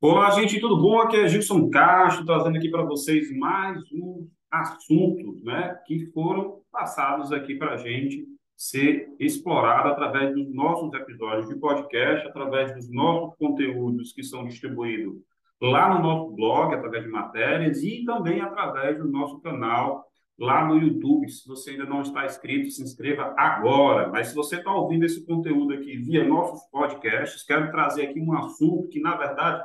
Olá, gente, tudo bom? Aqui é Gilson Castro, trazendo aqui para vocês mais um assuntos, né, que foram passados aqui para a gente ser explorado através dos nossos episódios de podcast, através dos nossos conteúdos que são distribuídos lá no nosso blog, através de matérias e também através do nosso canal lá no YouTube. Se você ainda não está inscrito, se inscreva agora. Mas se você está ouvindo esse conteúdo aqui via nossos podcasts, quero trazer aqui um assunto que, na verdade,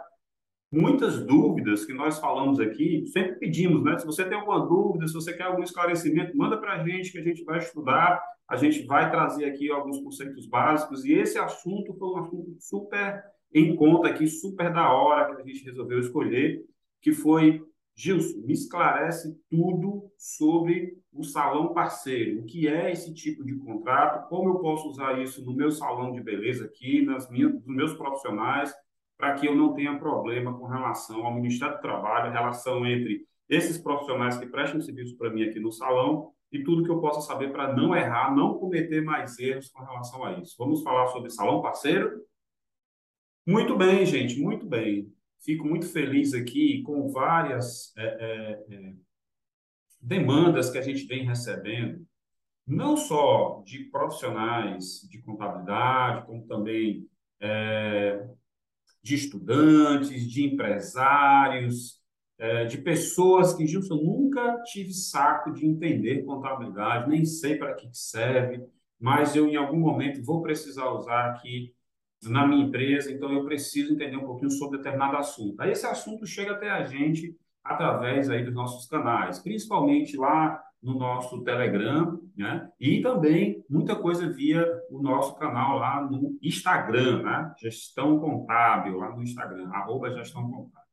muitas dúvidas que nós falamos aqui, sempre pedimos, né? Se você tem alguma dúvida, se você quer algum esclarecimento, manda para a gente que a gente vai estudar, a gente vai trazer aqui alguns conceitos básicos. E esse assunto foi um assunto super em conta aqui, super da hora que a gente resolveu escolher, que foi, Gilson, me esclarece tudo sobre o salão parceiro. O que é esse tipo de contrato? Como eu posso usar isso no meu salão de beleza aqui, nas minhas, nos meus profissionais? Para que eu não tenha problema com relação ao Ministério do Trabalho, relação entre esses profissionais que prestam serviço para mim aqui no salão e tudo que eu possa saber para não errar, não cometer mais erros com relação a isso. Vamos falar sobre salão parceiro? Muito bem, gente, muito bem. Fico muito feliz aqui com várias é, é, é, demandas que a gente vem recebendo, não só de profissionais de contabilidade, como também é, de estudantes, de empresários, é, de pessoas que, Gilson, nunca tive saco de entender contabilidade, nem sei para que serve, mas eu, em algum momento, vou precisar usar aqui na minha empresa, então eu preciso entender um pouquinho sobre determinado assunto. Aí esse assunto chega até a gente através aí dos nossos canais, principalmente lá no nosso Telegram, né? E também muita coisa via o nosso canal lá no Instagram, né? Gestão Contábil, lá no Instagram, arroba Gestão Contábil.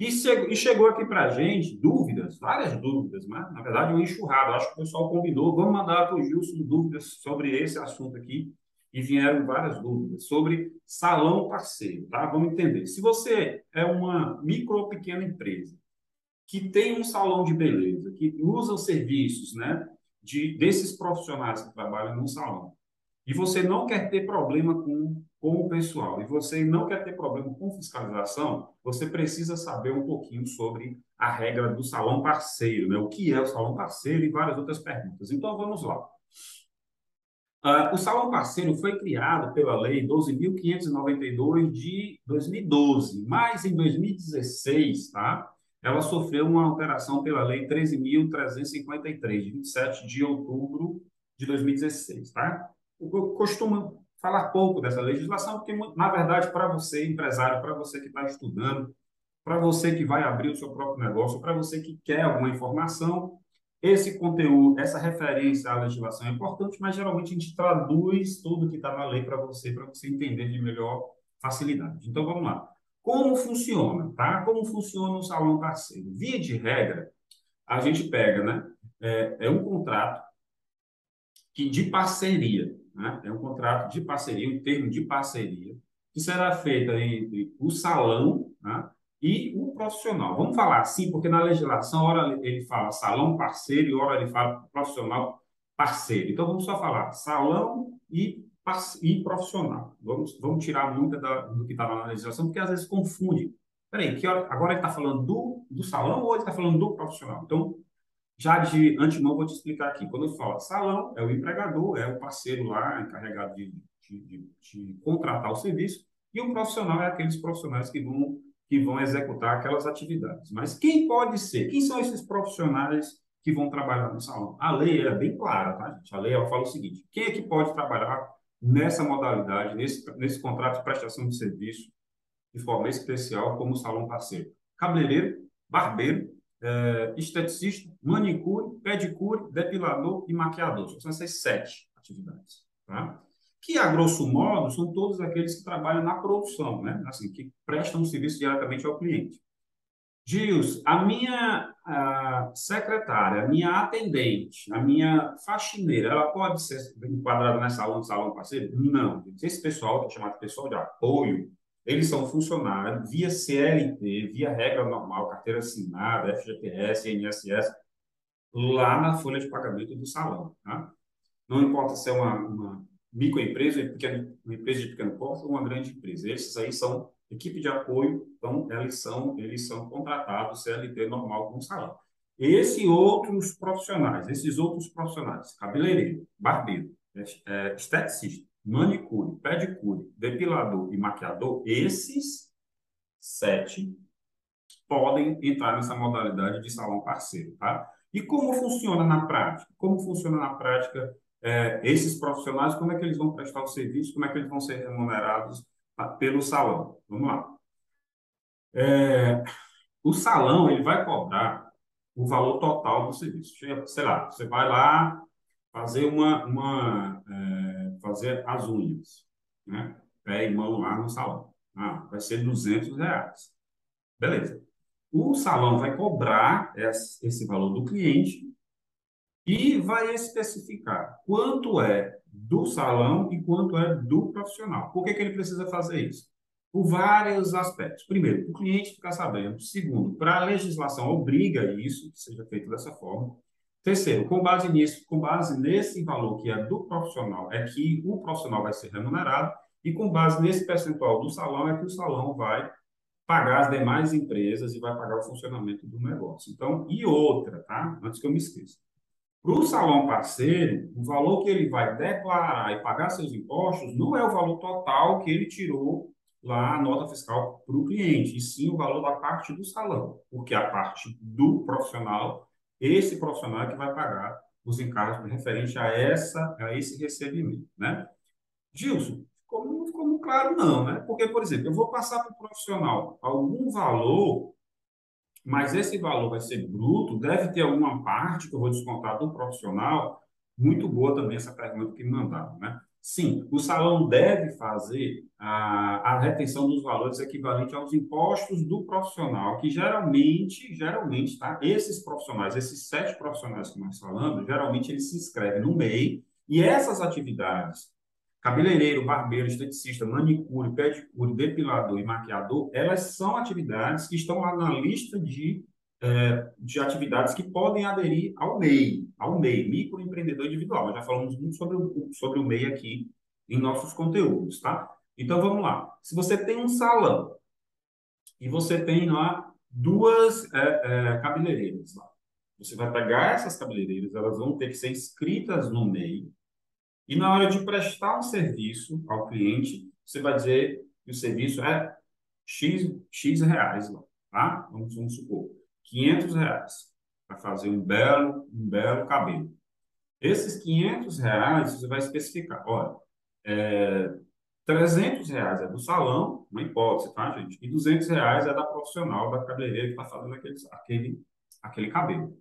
E, e chegou aqui para a gente dúvidas, várias dúvidas, né? na verdade, um enxurrado. Acho que o pessoal combinou, vamos mandar para o Gilson dúvidas sobre esse assunto aqui. E vieram várias dúvidas sobre salão parceiro, tá? Vamos entender. Se você é uma micro ou pequena empresa, que tem um salão de beleza, que usa os serviços né, de, desses profissionais que trabalham no salão, e você não quer ter problema com, com o pessoal, e você não quer ter problema com fiscalização, você precisa saber um pouquinho sobre a regra do salão parceiro, né? o que é o salão parceiro e várias outras perguntas. Então, vamos lá. Uh, o salão parceiro foi criado pela Lei 12.592 de 2012, mas em 2016, tá? ela sofreu uma alteração pela Lei 13.353, de 27 de outubro de 2016. Tá? Eu costumo falar pouco dessa legislação, porque, na verdade, para você, empresário, para você que está estudando, para você que vai abrir o seu próprio negócio, para você que quer alguma informação, esse conteúdo, essa referência à legislação é importante, mas geralmente a gente traduz tudo que está na lei para você, para você entender de melhor facilidade. Então, vamos lá. Como funciona, tá? Como funciona o salão parceiro? Via de regra, a gente pega, né? É, é um contrato que de parceria, né? É um contrato de parceria, um termo de parceria, que será feito entre o salão né? e o profissional. Vamos falar assim, porque na legislação, hora ele fala salão parceiro e hora ele fala profissional parceiro. Então, vamos só falar salão e e profissional. Vamos, vamos tirar muita da, do que estava na legislação, porque às vezes confunde. Peraí, que hora, agora ele está falando do, do salão ou ele está falando do profissional? Então, já de antemão, vou te explicar aqui. Quando eu falo salão, é o empregador, é o parceiro lá, encarregado de, de, de, de contratar o serviço, e o profissional é aqueles profissionais que vão, que vão executar aquelas atividades. Mas quem pode ser? Quem são esses profissionais que vão trabalhar no salão? A lei é bem clara, tá, gente? A lei ela fala o seguinte: quem é que pode trabalhar nessa modalidade, nesse, nesse contrato de prestação de serviço, de forma especial, como salão parceiro. Cabeleireiro, barbeiro, é, esteticista, manicure, pedicure, depilador e maquiador. São essas sete atividades. Tá? Que, a grosso modo, são todos aqueles que trabalham na produção, né? assim, que prestam um serviço diretamente ao cliente. Gils, a minha a secretária, a minha atendente, a minha faxineira, ela pode ser enquadrada nessa salão, salão parceiro? Não. Esse pessoal, é chamado pessoal de apoio, eles são funcionários via CLT, via regra normal, carteira assinada, FGTS, INSS, lá na folha de pagamento do salão. Tá? Não importa se é uma, uma microempresa, uma empresa de pequeno porte ou uma grande empresa. Esses aí são Equipe de apoio, então, eles são, eles são contratados CLT normal com salão. Esse outros profissionais, esses outros profissionais, cabeleireiro, barbeiro, é, esteticista, manicure, pedicure, depilador e maquiador, esses sete podem entrar nessa modalidade de salão parceiro, tá? E como funciona na prática? Como funciona na prática é, esses profissionais? Como é que eles vão prestar o serviço? Como é que eles vão ser remunerados tá, pelo salão? Vamos lá. É, o salão ele vai cobrar o valor total do serviço. Sei lá, você vai lá fazer uma, uma é, fazer as unhas, né? Pé e mão lá no salão. Ah, vai ser 200 reais. Beleza. O salão vai cobrar esse valor do cliente e vai especificar quanto é do salão e quanto é do profissional. Por que, que ele precisa fazer isso? Por vários aspectos. Primeiro, o cliente ficar sabendo. Segundo, para a legislação obriga isso, que seja feito dessa forma. Terceiro, com base nisso, com base nesse valor que é do profissional, é que o profissional vai ser remunerado e com base nesse percentual do salão é que o salão vai pagar as demais empresas e vai pagar o funcionamento do negócio. Então, e outra, tá? Antes que eu me esqueça. Para o salão parceiro, o valor que ele vai declarar e pagar seus impostos não é o valor total que ele tirou lá a nota fiscal para o cliente, e sim o valor da parte do salão, porque a parte do profissional, esse profissional é que vai pagar os encargos referente a essa a esse recebimento, né? Gilson, como, como claro não, né? Porque, por exemplo, eu vou passar para o profissional algum valor, mas esse valor vai ser bruto, deve ter alguma parte que eu vou descontar do profissional. Muito boa também essa pergunta que me mandaram, né? Sim, o salão deve fazer a, a retenção dos valores equivalente aos impostos do profissional, que geralmente, geralmente, tá? Esses profissionais, esses sete profissionais que nós falamos, geralmente eles se inscrevem no MEI e essas atividades Cabeleireiro, barbeiro, esteticista, manicure, pedicure, depilador e maquiador, elas são atividades que estão lá na lista de, é, de atividades que podem aderir ao MEI, ao MEI, microempreendedor individual. Já falamos muito sobre o, sobre o MEI aqui em nossos conteúdos, tá? Então, vamos lá. Se você tem um salão e você tem lá duas é, é, cabeleireiras lá, você vai pegar essas cabeleireiras, elas vão ter que ser inscritas no MEI, e na hora de prestar um serviço ao cliente, você vai dizer que o serviço é X, X reais lá, tá? Vamos, vamos supor, 500 reais para fazer um belo, um belo cabelo. Esses 500 reais você vai especificar. Olha, é, 300 reais é do salão, uma hipótese, tá, gente? E 200 reais é da profissional, da cabeleireira que está fazendo aquele, aquele, aquele cabelo.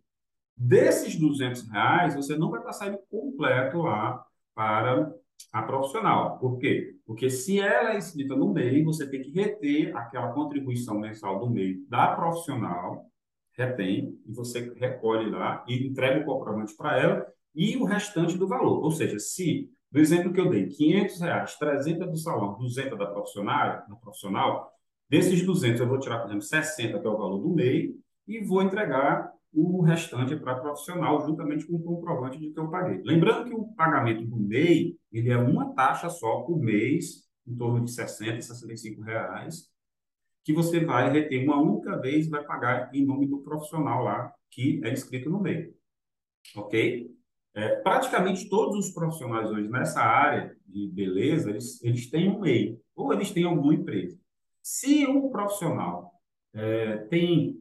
Desses 200 reais, você não vai passar ele completo lá para a profissional. Por quê? Porque se ela é inscrita no MEI, você tem que reter aquela contribuição mensal do MEI da profissional, retém, e você recolhe lá e entrega o comprovante para ela e o restante do valor. Ou seja, se, do exemplo que eu dei, 500 reais, 300 do salão, 200 da profissional, da profissional, desses 200 eu vou tirar, por exemplo, 60, que é o valor do MEI, e vou entregar o restante para profissional, juntamente com o comprovante de que eu paguei. Lembrando que o pagamento do MEI, ele é uma taxa só por mês, em torno de 60, 65 reais, que você vai reter uma única vez e vai pagar em nome do profissional lá, que é inscrito no MEI. Ok? É, praticamente todos os profissionais hoje nessa área de beleza, eles, eles têm um MEI, ou eles têm alguma empresa. Se um profissional é, tem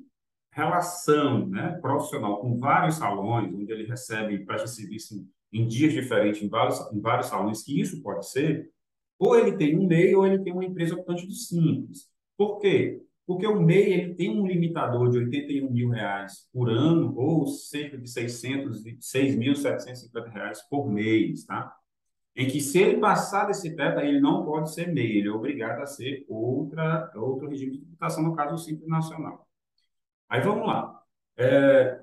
relação né, profissional com vários salões, onde ele recebe presta serviço em, em, dias diferentes, em vários, em vários salões, que isso pode ser, ou ele tem um MEI ou ele tem uma empresa optante de simples. Por quê? Porque o MEI ele tem um limitador de 81 mil reais por ano, ou cerca de 600, 6.750 reais por mês, tá? Em que se ele passar desse teto, ele não pode ser MEI, ele é obrigado a ser outra, outro regime de tributação, no caso o Simples Nacional. Aí vamos lá. É,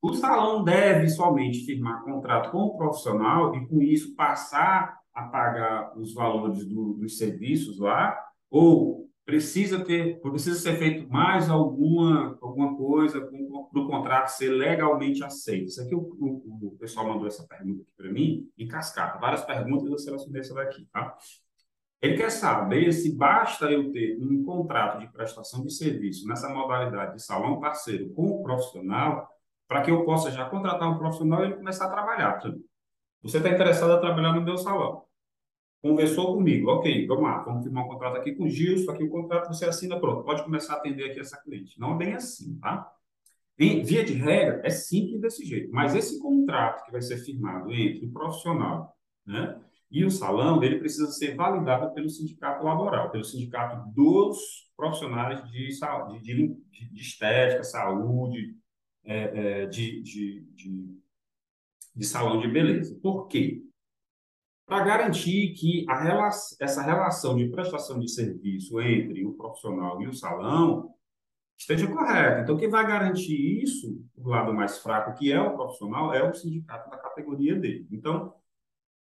o salão deve somente firmar contrato com o profissional e, com isso, passar a pagar os valores do, dos serviços lá? Ou precisa ter, precisa ser feito mais alguma, alguma coisa para o contrato ser legalmente aceito? Isso aqui o, o, o pessoal mandou essa pergunta aqui para mim, em cascata. Várias perguntas, eu selecionei essa daqui, tá? Ele quer saber se basta eu ter um contrato de prestação de serviço nessa modalidade de salão parceiro com o profissional, para que eu possa já contratar um profissional e ele começar a trabalhar. Você está interessado em trabalhar no meu salão. Conversou comigo, ok, vamos lá, vamos firmar um contrato aqui com o Gilson, aqui o contrato você assina, pronto, pode começar a atender aqui essa cliente. Não é bem assim, tá? Em via de regra, é simples desse jeito, mas esse contrato que vai ser firmado entre o profissional né, e o salão, ele precisa ser validado pelo sindicato laboral, pelo sindicato dos profissionais de, de, de, de estética, saúde, é, é, de, de, de, de salão de beleza. Por quê? Para garantir que relação, essa relação de prestação de serviço entre o profissional e o salão esteja correta. Então, quem vai garantir isso, do lado mais fraco, que é o profissional, é o sindicato da categoria dele. Então,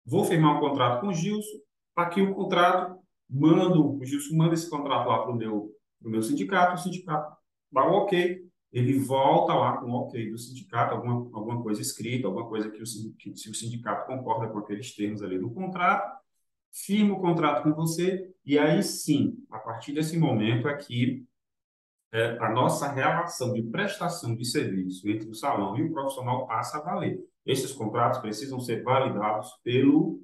vou firmar um contrato com o Gilson, tá aqui o contrato, mando, o Gilson manda esse contrato lá para o meu, meu sindicato, o sindicato dá o ok, ele volta lá com o ok do sindicato, alguma, alguma coisa escrita, alguma coisa que, o, que se o sindicato concorda com aqueles termos ali do contrato, firma o contrato com você, e aí sim, a partir desse momento aqui, é, a nossa relação de prestação de serviço entre o salão e o profissional passa a valer. Esses contratos precisam ser validados pelo,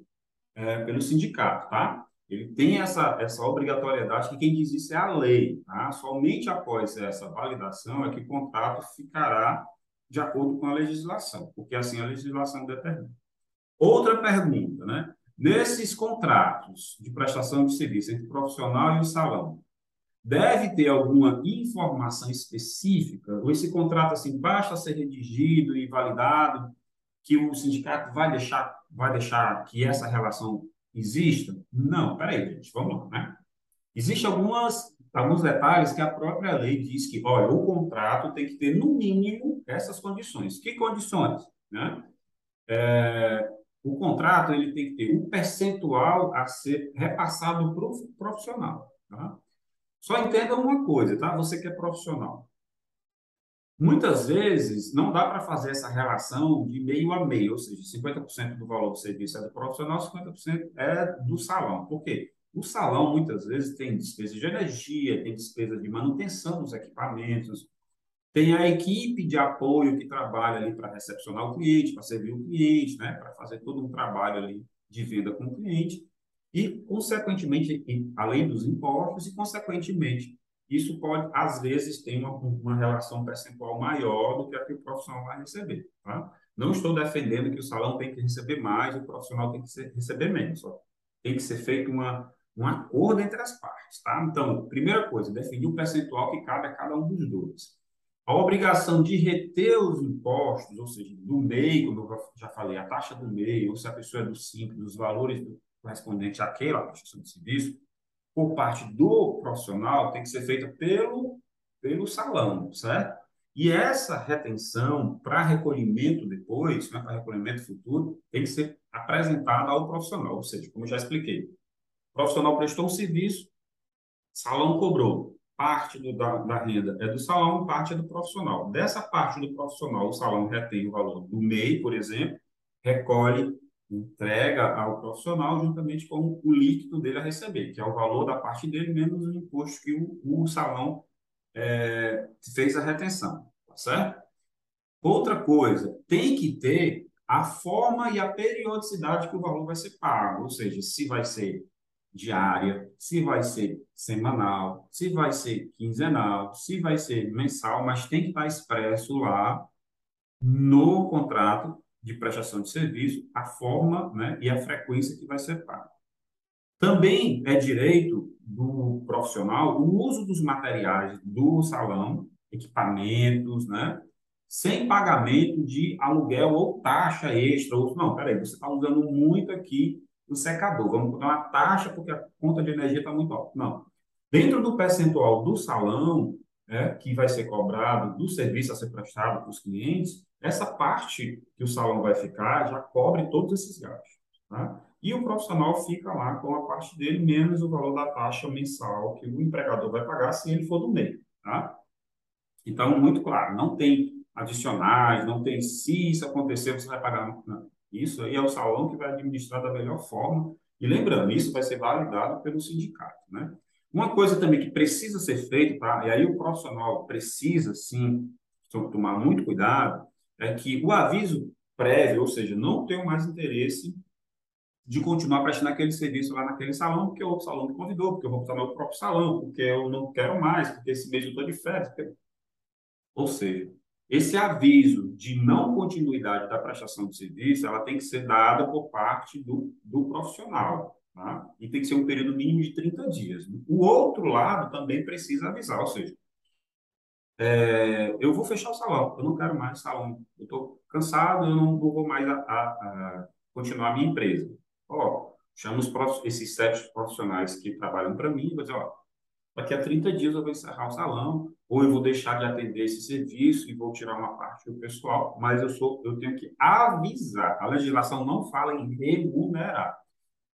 é, pelo sindicato, tá? Ele tem essa, essa obrigatoriedade que quem diz isso é a lei. Tá? Somente após essa validação é que o contrato ficará de acordo com a legislação, porque assim a legislação determina. Outra pergunta, né? Nesses contratos de prestação de serviço entre o profissional e o salão, deve ter alguma informação específica? Ou esse contrato assim basta ser redigido e validado que o sindicato vai deixar vai deixar que essa relação exista? Não, peraí, gente, vamos lá, né? Existem algumas, alguns detalhes que a própria lei diz que, olha, o contrato tem que ter, no mínimo, essas condições. Que condições? Né? É, o contrato ele tem que ter um percentual a ser repassado para o profissional. Tá? Só entenda uma coisa, tá? Você que é profissional. Muitas vezes não dá para fazer essa relação de meio a meio, ou seja, 50% do valor do serviço é do profissional, 50% é do salão. Por quê? O salão muitas vezes tem despesa de energia, tem despesa de manutenção dos equipamentos, tem a equipe de apoio que trabalha ali para recepcionar o cliente, para servir o cliente, né, para fazer todo um trabalho ali de venda com o cliente e, consequentemente, além dos impostos e, consequentemente, isso pode, às vezes, ter uma, uma relação percentual maior do que a que o profissional vai receber. Tá? Não estou defendendo que o salão tem que receber mais, o profissional tem que ser, receber menos. Só. Tem que ser feito uma, um acordo entre as partes. Tá? Então, primeira coisa, definir o percentual que cabe a cada um dos dois. A obrigação de reter os impostos, ou seja, do MEI, como eu já falei, a taxa do MEI, ou se a pessoa é do Simples, os valores correspondentes àquela prestação de serviço, por parte do profissional tem que ser feita pelo, pelo salão, certo? E essa retenção para recolhimento depois, né, para recolhimento futuro, tem que ser apresentada ao profissional. Ou seja, como já expliquei, o profissional prestou um serviço, salão cobrou. Parte do, da, da renda é do salão, parte é do profissional. Dessa parte do profissional, o salão retém o valor do MEI, por exemplo, recolhe entrega ao profissional juntamente com o líquido dele a receber, que é o valor da parte dele menos o imposto que o, o salão é, fez a retenção, tá certo? Outra coisa, tem que ter a forma e a periodicidade que o valor vai ser pago, ou seja, se vai ser diária, se vai ser semanal, se vai ser quinzenal, se vai ser mensal, mas tem que estar expresso lá no contrato de prestação de serviço, a forma né, e a frequência que vai ser paga. Também é direito do profissional o uso dos materiais do salão, equipamentos, né, sem pagamento de aluguel ou taxa extra. Ou, não, peraí, você está usando muito aqui o secador, vamos botar uma taxa porque a conta de energia está muito alta. Não. Dentro do percentual do salão, né, que vai ser cobrado do serviço a ser prestado para os clientes, essa parte que o salão vai ficar já cobre todos esses gastos. Tá? E o profissional fica lá com a parte dele, menos o valor da taxa mensal que o empregador vai pagar se ele for do meio. Tá? Então, muito claro, não tem adicionais, não tem se isso acontecer, você vai pagar. Não. Isso aí é o salão que vai administrar da melhor forma E lembrando, isso vai ser validado pelo sindicato, né? Uma coisa também que precisa ser feita, tá? E aí o profissional precisa, sim, tomar muito cuidado, é que o aviso prévio, ou seja, não tenho mais interesse de continuar prestando aquele serviço lá naquele salão, porque o outro salão me convidou, porque eu vou botar meu próprio salão, porque eu não quero mais, porque esse mês eu estou de férias. Porque... Ou seja, esse aviso de não continuidade da prestação de serviço, ela tem que ser dada por parte do, do profissional, tá? E tem que ser um período mínimo de 30 dias. O outro lado também precisa avisar, ou seja, é, eu vou fechar o salão, eu não quero mais salão, eu estou cansado, eu não vou mais a, a, a continuar a minha empresa. Ó, chamo os, esses sete profissionais que trabalham para mim e vou dizer, ó, daqui a 30 dias eu vou encerrar o salão, ou eu vou deixar de atender esse serviço e vou tirar uma parte do pessoal, mas eu sou, eu tenho que avisar. A legislação não fala em remunerar.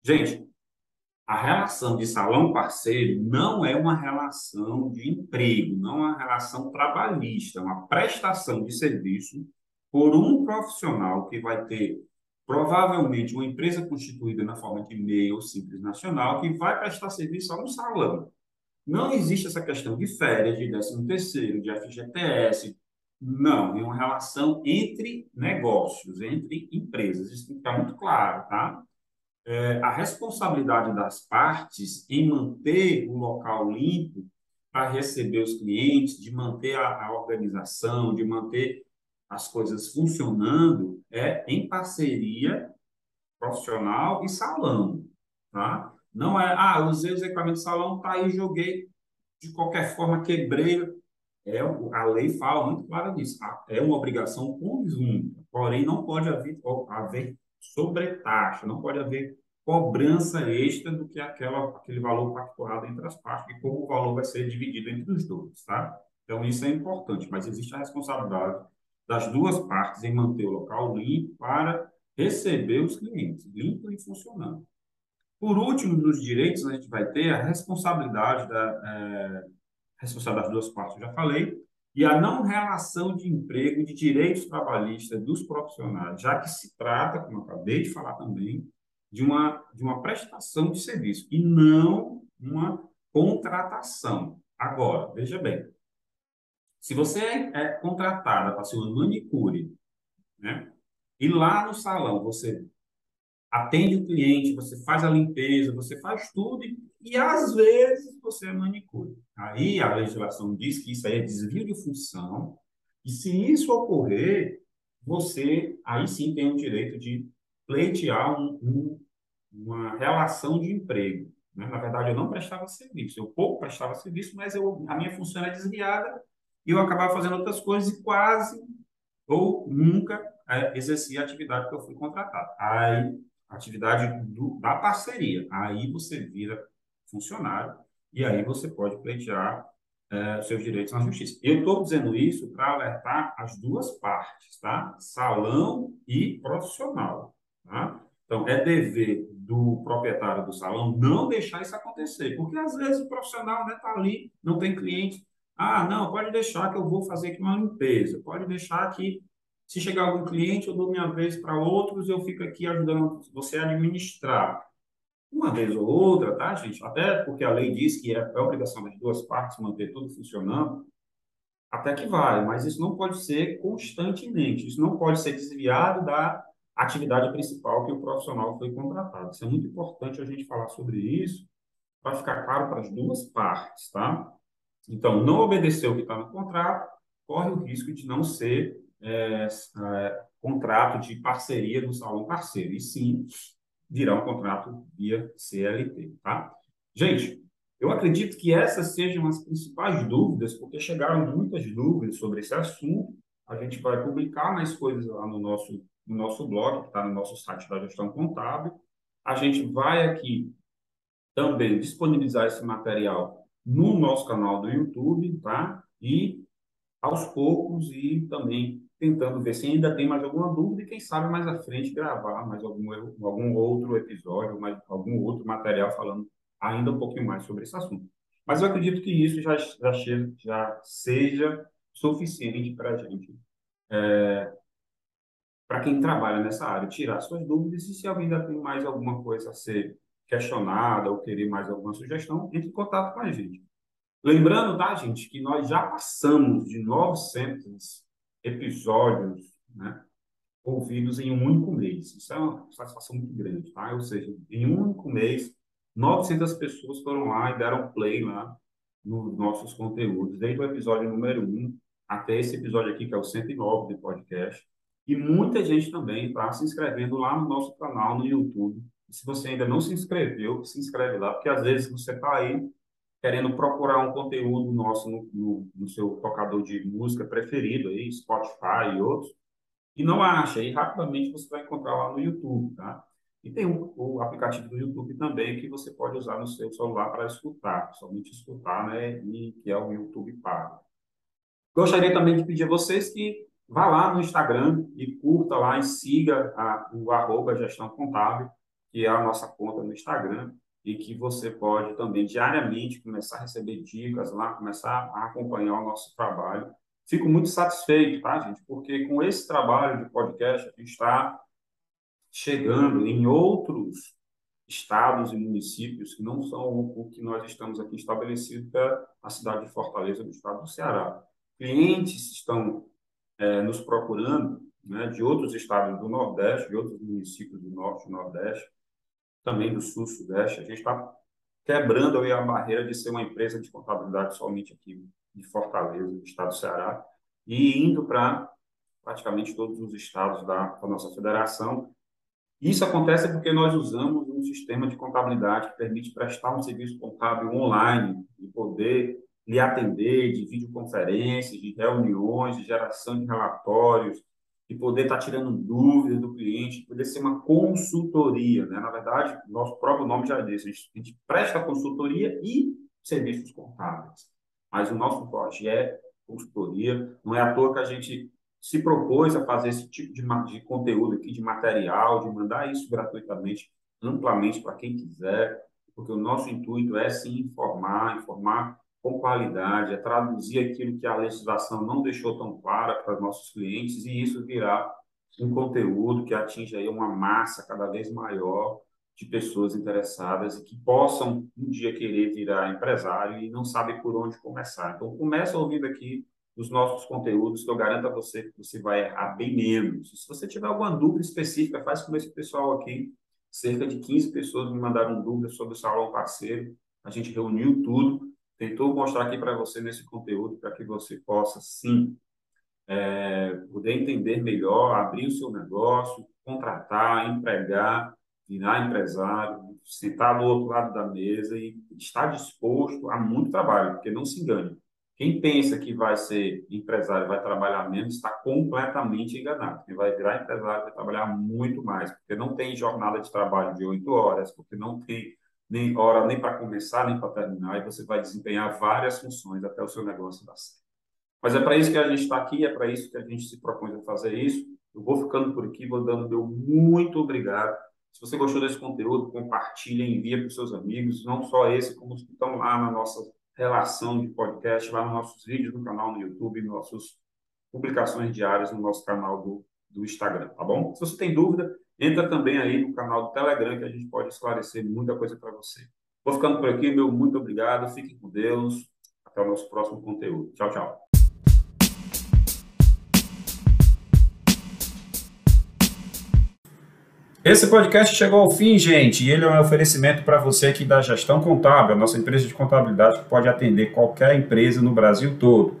Gente, a relação de salão parceiro não é uma relação de emprego, não é uma relação trabalhista, é uma prestação de serviço por um profissional que vai ter provavelmente uma empresa constituída na forma de MEI ou Simples Nacional que vai prestar serviço a um salão. Não existe essa questão de férias, de 13 terceiro, de FGTS. Não, é uma relação entre negócios, entre empresas. Isso tem que ficar muito claro, tá? É, a responsabilidade das partes em manter o local limpo para receber os clientes, de manter a, a organização, de manter as coisas funcionando, é em parceria profissional e salão, tá? Não é, ah, usei os equipamentos do salão, tá aí, joguei, de qualquer forma, quebrei. É, a lei fala muito claro disso. É uma obrigação conjunta, porém não pode haver, haver sobretaxa, não pode haver cobrança extra do que aquela, aquele valor pactuado entre as partes e como o valor vai ser dividido entre os dois, tá? Então, isso é importante, mas existe a responsabilidade das duas partes em manter o local limpo para receber os clientes, limpo e funcionando. Por último, nos direitos, a gente vai ter a responsabilidade da é, responsabilidade das duas partes, eu já falei, e a não relação de emprego de direitos trabalhistas dos profissionais, já que se trata, como acabei de falar também, de uma, de uma prestação de serviço e não uma contratação. Agora, veja bem, se você é contratada para ser uma manicure, né, e lá no salão você atende o cliente, você faz a limpeza, você faz tudo e, e às vezes você é manicure. Aí a legislação diz que isso aí é desvio de função e se isso ocorrer, você aí sim tem o direito de pleitear um, um, uma relação de emprego. Né? Na verdade, eu não prestava serviço, eu pouco prestava serviço, mas eu, a minha função é desviada e eu acabava fazendo outras coisas e quase ou nunca é, exercia a atividade que eu fui contratado. Aí atividade do, da parceria. Aí você vira funcionário e aí você pode pleitear é, seus direitos na justiça. Eu estou dizendo isso para alertar as duas partes, tá? Salão e profissional, tá? Então, é dever do proprietário do salão não deixar isso acontecer, porque às vezes o profissional está né, tá ali, não tem cliente. Ah, não, pode deixar que eu vou fazer aqui uma limpeza, pode deixar que se chegar algum cliente, eu dou minha vez para outros, eu fico aqui ajudando você a administrar. Uma vez ou outra, tá, gente? Até porque a lei diz que é, é obrigação das duas partes manter tudo funcionando, até que vai, mas isso não pode ser constantemente, isso não pode ser desviado da atividade principal que o profissional foi contratado. Isso é muito importante a gente falar sobre isso, para ficar claro para as duas partes, tá? Então, não obedecer o que está no contrato, corre o risco de não ser é, é, contrato de parceria do salão parceiro, e sim virá um contrato via CLT, tá? Gente, eu acredito que essas sejam as principais dúvidas, porque chegaram muitas dúvidas sobre esse assunto. A gente vai publicar mais coisas lá no nosso, no nosso blog, que está no nosso site da gestão contábil. A gente vai aqui também disponibilizar esse material no nosso canal do YouTube, tá? E aos poucos e também tentando ver se ainda tem mais alguma dúvida e quem sabe mais à frente gravar mais algum, algum outro episódio, mais algum outro material falando ainda um pouquinho mais sobre esse assunto. Mas eu acredito que isso já, já, já seja suficiente para a gente, é, para quem trabalha nessa área, tirar suas dúvidas e se alguém ainda tem mais alguma coisa a ser questionada ou querer mais alguma sugestão, entre em contato com a gente. Lembrando, tá, gente, que nós já passamos de 900 episódios né, ouvidos em um único mês. Isso é uma satisfação muito grande, tá? Ou seja, em um único mês, 900 pessoas foram lá e deram play lá nos nossos conteúdos, desde o episódio número 1 até esse episódio aqui, que é o 109 do podcast. E muita gente também está se inscrevendo lá no nosso canal no YouTube. Se você ainda não se inscreveu, se inscreve lá, porque às vezes você está aí querendo procurar um conteúdo nosso no, no, no, seu tocador de música preferido, aí, Spotify e outros, e não acha, e rapidamente você vai encontrar lá no YouTube, tá? E tem o, o aplicativo do YouTube também que você pode usar no seu celular para escutar, somente escutar, né? E que é o YouTube Pago. Gostaria também de pedir a vocês que vá lá no Instagram e curta lá e siga a, o arroba gestão contábil, que é a nossa conta no Instagram, e que você pode também diariamente começar a receber dicas lá, começar a acompanhar o nosso trabalho. Fico muito satisfeito, tá, gente? Porque com esse trabalho de podcast, a gente está chegando em outros estados e municípios que não são o que nós estamos aqui estabelecidos, que é a cidade de Fortaleza, do estado do Ceará. Clientes estão é, nos procurando né, de outros estados do Nordeste, de outros municípios do Norte e Nordeste, também do Sul Sudeste. A gente está quebrando a barreira de ser uma empresa de contabilidade somente aqui de Fortaleza, do estado do Ceará, e indo para praticamente todos os estados da, da nossa federação. Isso acontece porque nós usamos um sistema de contabilidade que permite prestar um serviço contábil online e poder lhe atender de videoconferências, de reuniões, de geração de relatórios, de poder estar tirando dúvidas do cliente, poder ser uma consultoria. Né? Na verdade, nosso próprio nome já diz, a gente, a gente presta consultoria e serviços contábeis. Mas o nosso forte é consultoria. Não é à toa que a gente se propôs a fazer esse tipo de, de conteúdo aqui, de material, de mandar isso gratuitamente, amplamente para quem quiser, porque o nosso intuito é sim informar, informar com qualidade, é traduzir aquilo que a legislação não deixou tão clara para os nossos clientes e isso virar um conteúdo que atinja aí uma massa cada vez maior de pessoas interessadas e que possam um dia querer virar empresário e não sabem por onde começar. Então, começa ouvindo aqui os nossos conteúdos, que eu garanto a você que você vai errar bem menos. Se você tiver alguma dúvida específica, faz como esse pessoal aqui. Cerca de 15 pessoas me mandaram dúvidas sobre o salão parceiro. A gente reuniu tudo tentou mostrar aqui para você nesse conteúdo para que você possa, sim, é, poder entender melhor, abrir o seu negócio, contratar, empregar, virar empresário, sentar do outro lado da mesa e estar disposto a muito trabalho, porque não se engane. Quem pensa que vai ser empresário, vai trabalhar menos, está completamente enganado. Quem vai virar empresário vai trabalhar muito mais, porque não tem jornada de trabalho de oito horas, porque não tem nem hora nem para começar, nem para terminar, e você vai desempenhar várias funções até o seu negócio dar certo. Mas é para isso que a gente está aqui, é para isso que a gente se propõe a fazer isso. Eu vou ficando por aqui, vou dando meu muito obrigado. Se você gostou desse conteúdo, compartilhe, envie para os seus amigos, não só esse, como os que estão lá na nossa relação de podcast, lá nos nossos vídeos no canal no YouTube, nossas publicações diárias no nosso canal do, do Instagram, tá bom? Se você tem dúvida, Entra também aí no canal do Telegram que a gente pode esclarecer muita coisa para você. Vou ficando por aqui, meu muito obrigado. Fiquem com Deus. Até o nosso próximo conteúdo. Tchau, tchau. Esse podcast chegou ao fim, gente, e ele é um oferecimento para você aqui da Gestão Contábil, a nossa empresa de contabilidade que pode atender qualquer empresa no Brasil todo.